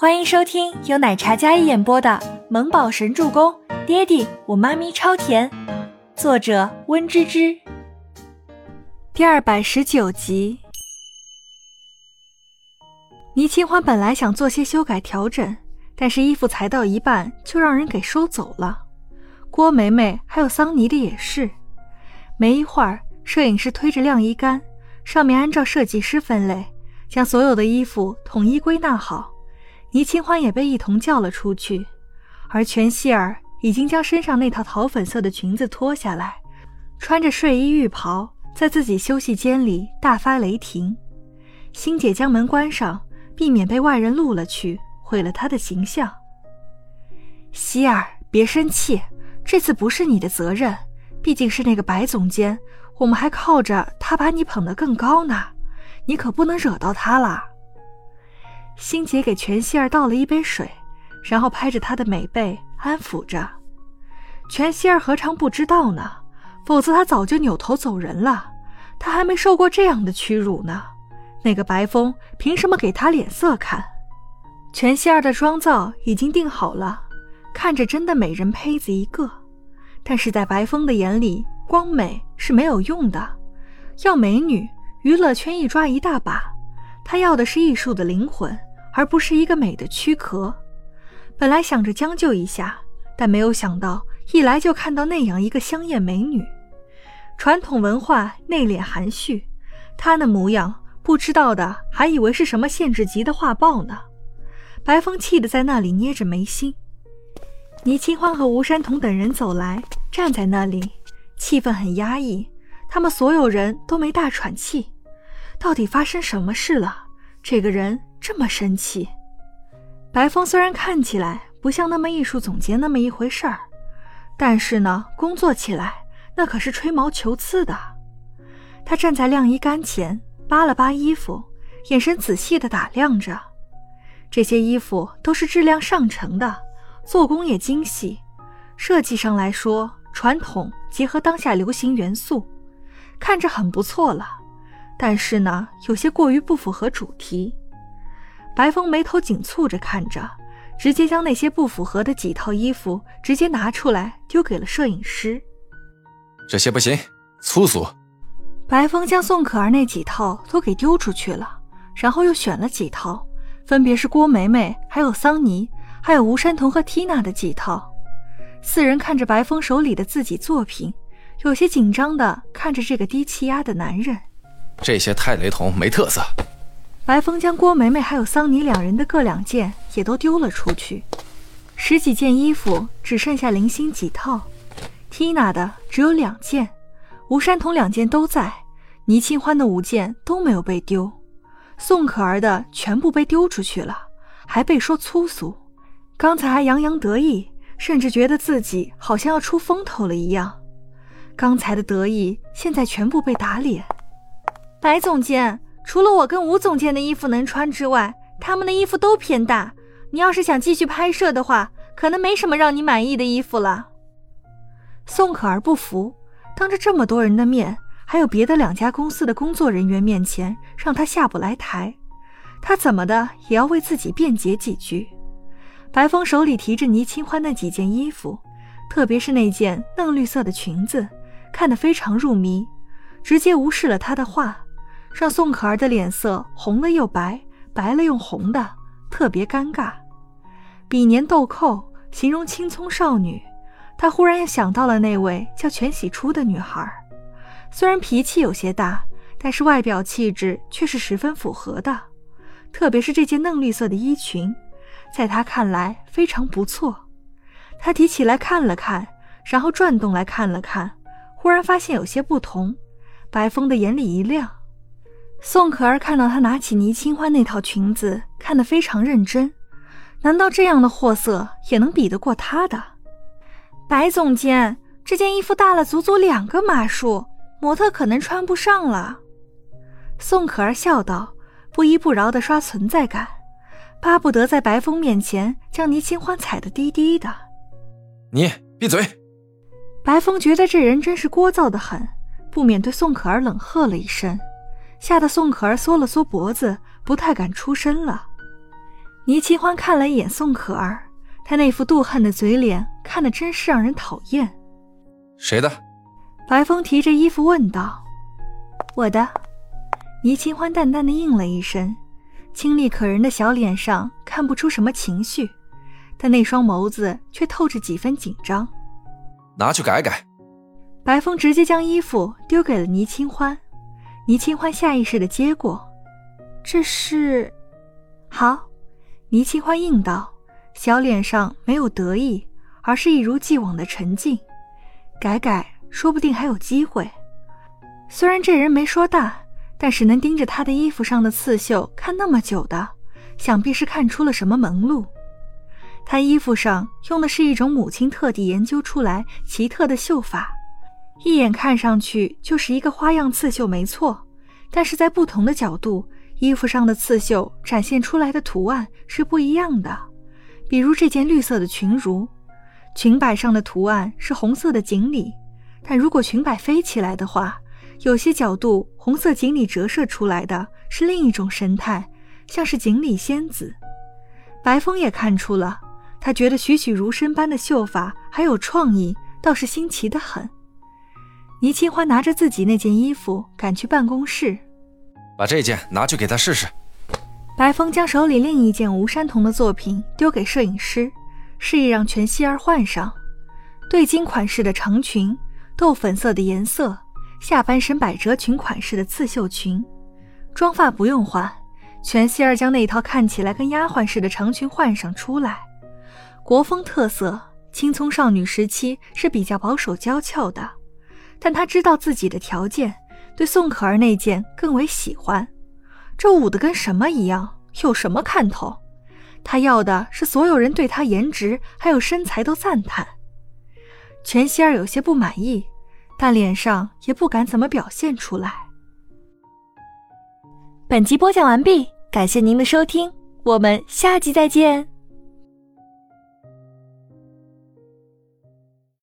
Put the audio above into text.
欢迎收听由奶茶加一演播的《萌宝神助攻》，爹地我妈咪超甜，作者温芝芝。第二百十九集。倪清欢本来想做些修改调整，但是衣服裁到一半就让人给收走了。郭梅梅还有桑尼的也是。没一会儿，摄影师推着晾衣杆，上面按照设计师分类，将所有的衣服统一归纳好。倪清欢也被一同叫了出去，而全希儿已经将身上那套桃粉色的裙子脱下来，穿着睡衣浴袍，在自己休息间里大发雷霆。星姐将门关上，避免被外人录了去，毁了她的形象。希儿，别生气，这次不是你的责任，毕竟是那个白总监，我们还靠着他把你捧得更高呢，你可不能惹到他了。欣姐给全希儿倒了一杯水，然后拍着她的美背安抚着。全希儿何尝不知道呢？否则她早就扭头走人了。她还没受过这样的屈辱呢。那个白风凭什么给她脸色看？全希儿的妆造已经定好了，看着真的美人胚子一个。但是在白风的眼里，光美是没有用的，要美女，娱乐圈一抓一大把。他要的是艺术的灵魂。而不是一个美的躯壳。本来想着将就一下，但没有想到一来就看到那样一个香艳美女。传统文化内敛含蓄，她那模样，不知道的还以为是什么限制级的画报呢。白风气得在那里捏着眉心。倪清欢和吴山童等人走来，站在那里，气氛很压抑。他们所有人都没大喘气。到底发生什么事了？这个人。这么神奇，白风虽然看起来不像那么艺术总监那么一回事儿，但是呢，工作起来那可是吹毛求疵的。他站在晾衣杆前，扒了扒衣服，眼神仔细地打量着。这些衣服都是质量上乘的，做工也精细，设计上来说传统结合当下流行元素，看着很不错了。但是呢，有些过于不符合主题。白风眉头紧蹙着看着，直接将那些不符合的几套衣服直接拿出来丢给了摄影师。这些不行，粗俗。白风将宋可儿那几套都给丢出去了，然后又选了几套，分别是郭梅梅、还有桑尼、还有吴山童和缇娜的几套。四人看着白风手里的自己作品，有些紧张的看着这个低气压的男人。这些太雷同，没特色。白风将郭梅梅还有桑尼两人的各两件也都丢了出去，十几件衣服只剩下零星几套。缇娜的只有两件，吴山童两件都在，倪清欢的五件都没有被丢，宋可儿的全部被丢出去了，还被说粗俗。刚才还洋洋得意，甚至觉得自己好像要出风头了一样，刚才的得意现在全部被打脸。白总监。除了我跟吴总监的衣服能穿之外，他们的衣服都偏大。你要是想继续拍摄的话，可能没什么让你满意的衣服了。宋可儿不服，当着这么多人的面，还有别的两家公司的工作人员面前，让他下不来台。他怎么的也要为自己辩解几句。白风手里提着倪清欢那几件衣服，特别是那件嫩绿色的裙子，看得非常入迷，直接无视了他的话。让宋可儿的脸色红了又白，白了又红的，特别尴尬。比年豆蔻形容青葱少女，她忽然又想到了那位叫全喜初的女孩，虽然脾气有些大，但是外表气质却是十分符合的。特别是这件嫩绿色的衣裙，在她看来非常不错。他提起来看了看，然后转动来看了看，忽然发现有些不同。白风的眼里一亮。宋可儿看到他拿起倪清欢那套裙子，看得非常认真。难道这样的货色也能比得过他的？白总监，这件衣服大了足足两个码数，模特可能穿不上了。宋可儿笑道，不依不饶地刷存在感，巴不得在白风面前将倪清欢踩得低低的。你闭嘴！白风觉得这人真是聒噪的很，不免对宋可儿冷喝了一声。吓得宋可儿缩了缩脖子，不太敢出声了。倪清欢看了一眼宋可儿，她那副妒恨的嘴脸看得真是让人讨厌。谁的？白风提着衣服问道。我的。倪清欢淡淡的应了一声，清丽可人的小脸上看不出什么情绪，但那双眸子却透着几分紧张。拿去改改。白风直接将衣服丢给了倪清欢，倪清欢下意识的接过。这是，好。倪清欢应道，小脸上没有得意，而是一如既往的沉静。改改，说不定还有机会。虽然这人没说大，但是能盯着他的衣服上的刺绣看那么久的，想必是看出了什么门路。他衣服上用的是一种母亲特地研究出来奇特的绣法，一眼看上去就是一个花样刺绣，没错。但是在不同的角度。衣服上的刺绣展现出来的图案是不一样的，比如这件绿色的裙襦，裙摆上的图案是红色的锦鲤，但如果裙摆飞起来的话，有些角度红色锦鲤折射出来的是另一种神态，像是锦鲤仙子。白风也看出了，他觉得栩栩如生般的绣法还有创意，倒是新奇的很。倪清欢拿着自己那件衣服赶去办公室。把这件拿去给他试试。白风将手里另一件吴山童的作品丢给摄影师，示意让全希儿换上对襟款式的长裙，豆粉色的颜色，下半身百褶裙款式的刺绣裙。妆发不用换，全希儿将那套看起来跟丫鬟似的长裙换上出来。国风特色，青葱少女时期是比较保守娇俏的，但他知道自己的条件。对宋可儿那件更为喜欢，这舞的跟什么一样？有什么看头？他要的是所有人对他颜值还有身材都赞叹。全希儿有些不满意，但脸上也不敢怎么表现出来。本集播讲完毕，感谢您的收听，我们下集再见。